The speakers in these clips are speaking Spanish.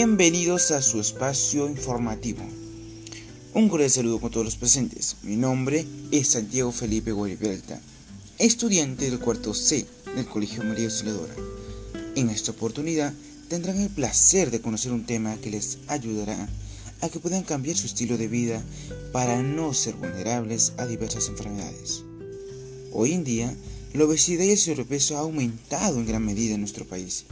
Bienvenidos a su espacio informativo. Un cordial saludo con todos los presentes. Mi nombre es Santiago Felipe Guaripelta, estudiante del cuarto C del Colegio María Auxiliadora. En esta oportunidad tendrán el placer de conocer un tema que les ayudará a que puedan cambiar su estilo de vida para no ser vulnerables a diversas enfermedades. Hoy en día, la obesidad y el sobrepeso ha aumentado en gran medida en nuestro país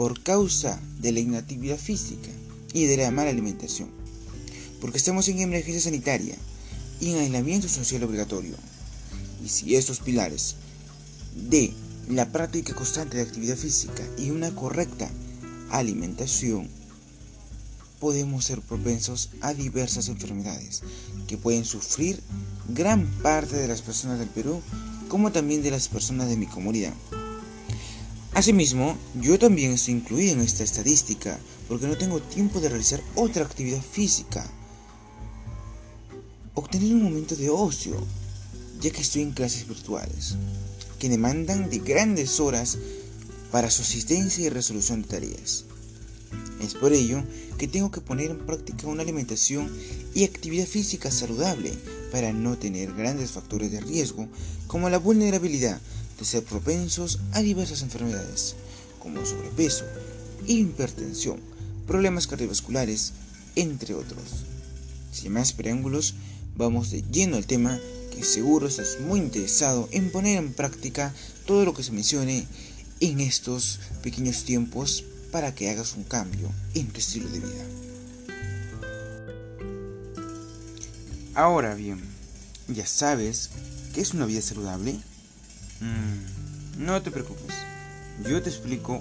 por causa de la inactividad física y de la mala alimentación, porque estamos en emergencia sanitaria y en aislamiento social obligatorio. Y si estos pilares de la práctica constante de actividad física y una correcta alimentación, podemos ser propensos a diversas enfermedades que pueden sufrir gran parte de las personas del Perú, como también de las personas de mi comunidad. Asimismo, yo también estoy incluido en esta estadística porque no tengo tiempo de realizar otra actividad física. Obtener un momento de ocio, ya que estoy en clases virtuales, que demandan de grandes horas para su asistencia y resolución de tareas. Es por ello que tengo que poner en práctica una alimentación y actividad física saludable para no tener grandes factores de riesgo como la vulnerabilidad de ser propensos a diversas enfermedades, como sobrepeso, hipertensión, problemas cardiovasculares, entre otros. Sin más preámbulos, vamos de lleno al tema que seguro estás muy interesado en poner en práctica todo lo que se mencione en estos pequeños tiempos para que hagas un cambio en tu estilo de vida. Ahora bien, ¿ya sabes qué es una vida saludable? Mm, no te preocupes, yo te explico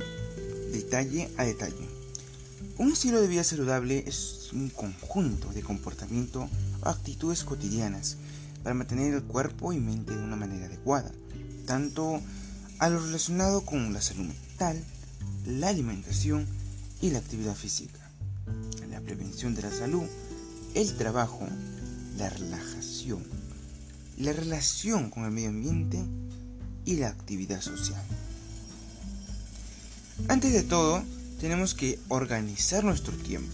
detalle a detalle. Un estilo de vida saludable es un conjunto de comportamiento o actitudes cotidianas para mantener el cuerpo y mente de una manera adecuada, tanto a lo relacionado con la salud mental, la alimentación y la actividad física, la prevención de la salud, el trabajo, la relajación, la relación con el medio ambiente y la actividad social. Antes de todo, tenemos que organizar nuestro tiempo.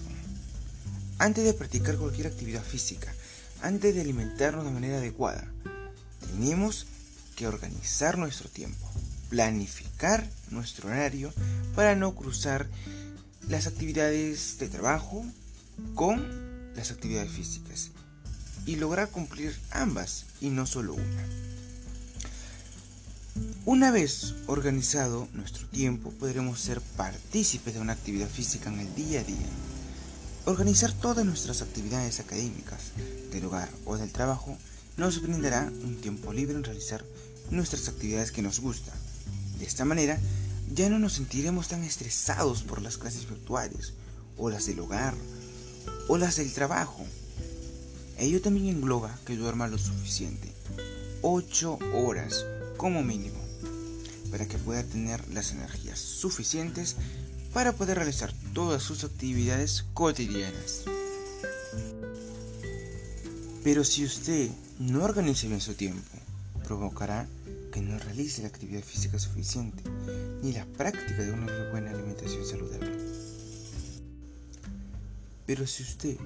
Antes de practicar cualquier actividad física, antes de alimentarnos de manera adecuada, tenemos que organizar nuestro tiempo, planificar nuestro horario para no cruzar las actividades de trabajo con las actividades físicas y lograr cumplir ambas y no solo una. Una vez organizado nuestro tiempo, podremos ser partícipes de una actividad física en el día a día. Organizar todas nuestras actividades académicas, del hogar o del trabajo nos brindará un tiempo libre en realizar nuestras actividades que nos gustan. De esta manera, ya no nos sentiremos tan estresados por las clases virtuales, o las del hogar, o las del trabajo. Ello también engloba que duerma lo suficiente, 8 horas como mínimo, para que pueda tener las energías suficientes para poder realizar todas sus actividades cotidianas. Pero si usted no organiza bien su tiempo, provocará que no realice la actividad física suficiente ni la práctica de una buena alimentación saludable. Pero si usted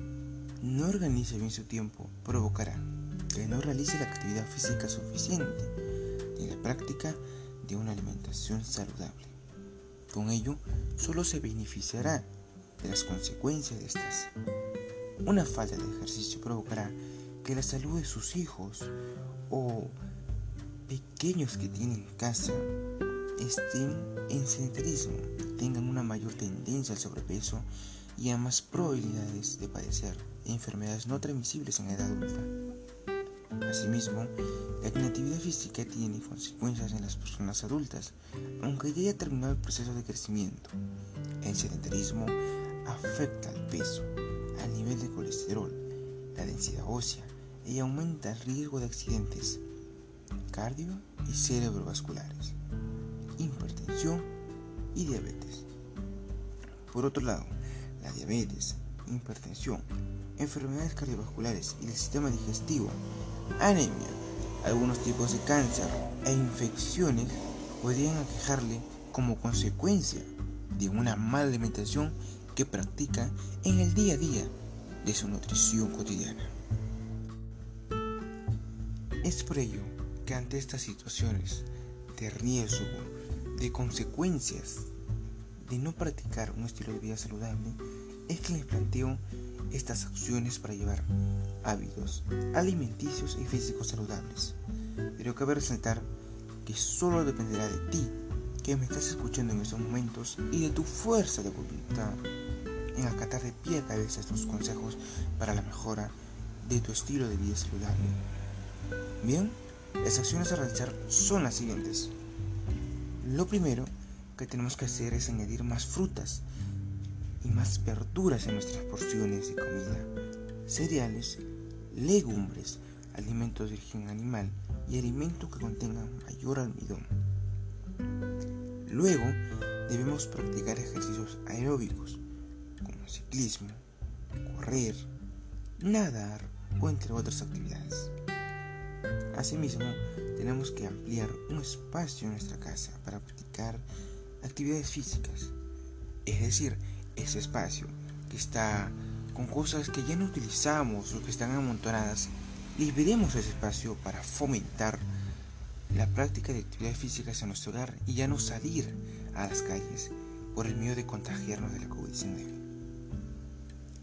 no organiza bien su tiempo, provocará que no realice la actividad física suficiente en la práctica de una alimentación saludable. Con ello, solo se beneficiará de las consecuencias de estas. Una falta de ejercicio provocará que la salud de sus hijos o pequeños que tienen casa estén en sedentarismo, tengan una mayor tendencia al sobrepeso y a más probabilidades de padecer enfermedades no transmisibles en edad adulta. Asimismo, la inactividad física tiene consecuencias en las personas adultas, aunque ya haya terminado el proceso de crecimiento. El sedentarismo afecta al peso, al nivel de colesterol, la densidad ósea y aumenta el riesgo de accidentes cardio y cerebrovasculares, hipertensión y diabetes. Por otro lado, la diabetes, hipertensión, enfermedades cardiovasculares y el sistema digestivo anemia, algunos tipos de cáncer e infecciones podrían aquejarle como consecuencia de una mala alimentación que practica en el día a día de su nutrición cotidiana. Es por ello que ante estas situaciones de riesgo, de consecuencias de no practicar un estilo de vida saludable, es que les planteo estas acciones para llevar hábitos alimenticios y físicos saludables. Pero cabe resaltar que solo dependerá de ti, que me estás escuchando en estos momentos, y de tu fuerza de voluntad en acatar de pie a cabeza estos consejos para la mejora de tu estilo de vida saludable. Bien, las acciones a realizar son las siguientes. Lo primero que tenemos que hacer es añadir más frutas y más verduras en nuestras porciones de comida, cereales, legumbres, alimentos de origen animal y alimentos que contengan mayor almidón. Luego debemos practicar ejercicios aeróbicos como ciclismo, correr, nadar o entre otras actividades. Asimismo, tenemos que ampliar un espacio en nuestra casa para practicar actividades físicas, es decir, ese espacio que está con cosas que ya no utilizamos o que están amontonadas, liberemos ese espacio para fomentar la práctica de actividades físicas en nuestro hogar y ya no salir a las calles por el miedo de contagiarnos de la COVID-19.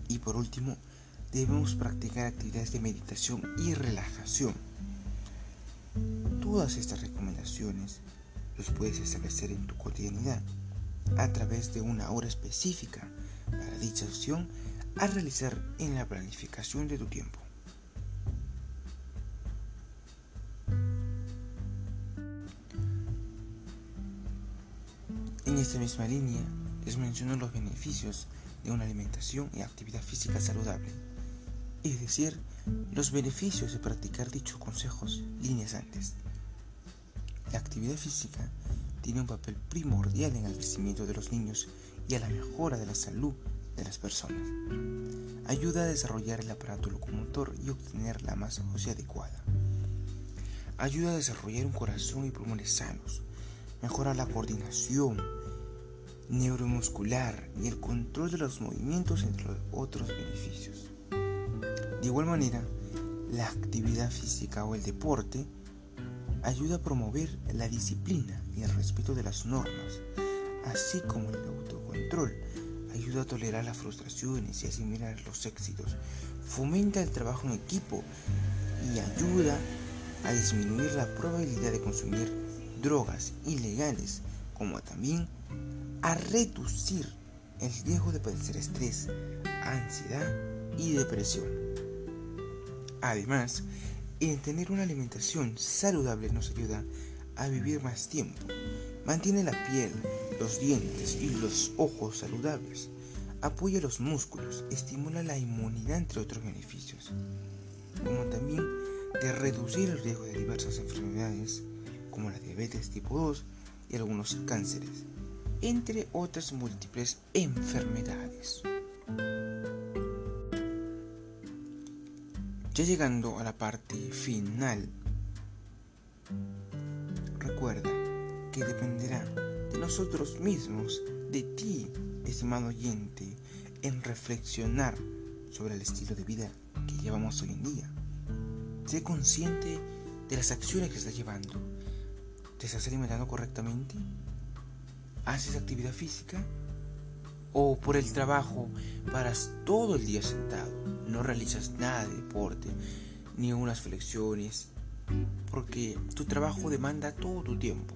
Y por último, debemos practicar actividades de meditación y relajación. Todas estas recomendaciones los puedes establecer en tu cotidianidad a través de una hora específica para dicha acción a realizar en la planificación de tu tiempo. En esta misma línea les menciono los beneficios de una alimentación y actividad física saludable, es decir, los beneficios de practicar dichos consejos líneas antes. La actividad física tiene un papel primordial en el crecimiento de los niños y a la mejora de la salud de las personas. Ayuda a desarrollar el aparato locomotor y obtener la masa ósea adecuada. Ayuda a desarrollar un corazón y pulmones sanos. Mejora la coordinación neuromuscular y el control de los movimientos, entre otros beneficios. De igual manera, la actividad física o el deporte ayuda a promover la disciplina y el respeto de las normas, así como el autocontrol. Ayuda a tolerar las frustraciones y asimilar los éxitos. Fomenta el trabajo en equipo y ayuda a disminuir la probabilidad de consumir drogas ilegales, como también a reducir el riesgo de padecer estrés, ansiedad y depresión. Además, el tener una alimentación saludable nos ayuda a vivir más tiempo. Mantiene la piel, los dientes y los ojos saludables. Apoya los músculos, estimula la inmunidad entre otros beneficios. Como también de reducir el riesgo de diversas enfermedades como la diabetes tipo 2 y algunos cánceres, entre otras múltiples enfermedades. Ya llegando a la parte final, recuerda que dependerá de nosotros mismos, de ti, estimado oyente, en reflexionar sobre el estilo de vida que llevamos hoy en día. Sé consciente de las acciones que estás llevando. ¿Te estás alimentando correctamente? ¿Haces actividad física? ¿O por el trabajo paras todo el día sentado? no realizas nada de deporte, ni unas flexiones, porque tu trabajo demanda todo tu tiempo.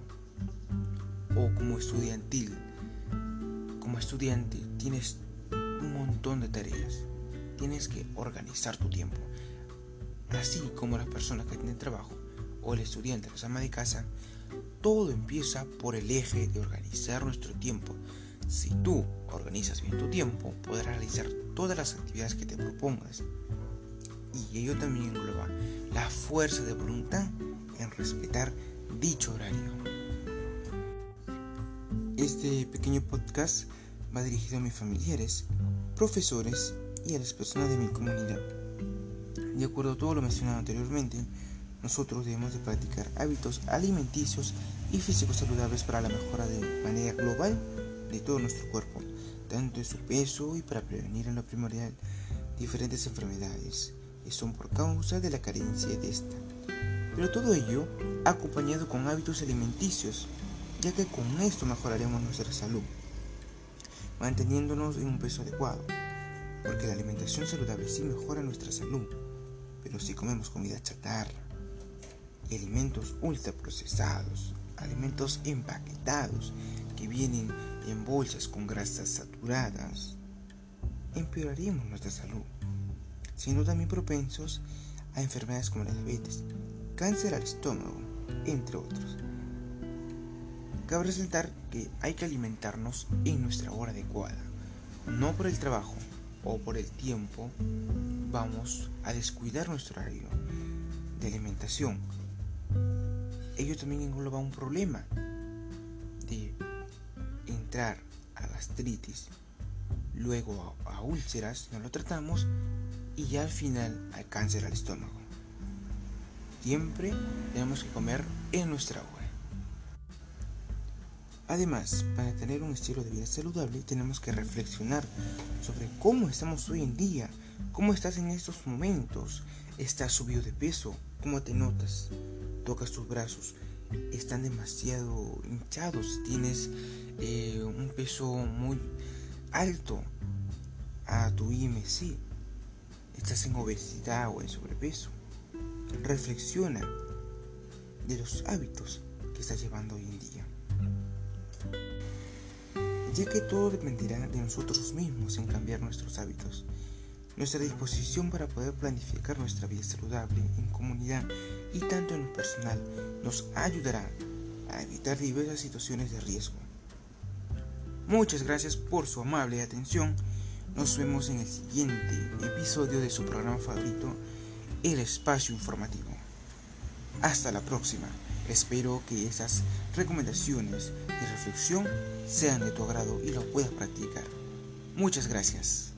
O como estudiantil, como estudiante tienes un montón de tareas, tienes que organizar tu tiempo. Así como las personas que tienen trabajo o el estudiante, la ama de casa, todo empieza por el eje de organizar nuestro tiempo. Si tú organizas bien tu tiempo, podrás realizar todas las actividades que te propongas. Y ello también engloba la fuerza de voluntad en respetar dicho horario. Este pequeño podcast va dirigido a mis familiares, profesores y a las personas de mi comunidad. De acuerdo a todo lo mencionado anteriormente, nosotros debemos de practicar hábitos alimenticios y físicos saludables para la mejora de manera global de todo nuestro cuerpo tanto su peso y para prevenir en lo primordial diferentes enfermedades que son por causa de la carencia de esta. Pero todo ello acompañado con hábitos alimenticios, ya que con esto mejoraremos nuestra salud, manteniéndonos en un peso adecuado, porque la alimentación saludable sí mejora nuestra salud, pero si comemos comida chatarra, alimentos ultraprocesados, alimentos empaquetados que vienen en bolsas con grasas saturadas, empeoraríamos nuestra salud, siendo también propensos a enfermedades como la diabetes, cáncer al estómago, entre otros. Cabe resaltar que hay que alimentarnos en nuestra hora adecuada, no por el trabajo o por el tiempo vamos a descuidar nuestro horario de alimentación. Ello también engloba un problema de entrar a gastritis, luego a, úlceras, no lo tratamos y ya al final al cáncer al estómago. Siempre tenemos que comer en nuestra hora. Además, para tener un estilo de vida saludable tenemos que reflexionar sobre cómo estamos hoy en día, cómo estás en estos momentos, estás subido de peso, cómo te notas, tocas tus brazos, están demasiado hinchados, tienes eh, un peso muy alto a tu IMC, estás en obesidad o en sobrepeso. Reflexiona de los hábitos que estás llevando hoy en día. Ya que todo dependerá de nosotros mismos en cambiar nuestros hábitos. Nuestra disposición para poder planificar nuestra vida saludable en comunidad y tanto en lo personal nos ayudará a evitar diversas situaciones de riesgo. Muchas gracias por su amable atención. Nos vemos en el siguiente episodio de su programa favorito, El Espacio Informativo. Hasta la próxima. Espero que esas recomendaciones y reflexión sean de tu agrado y lo puedas practicar. Muchas gracias.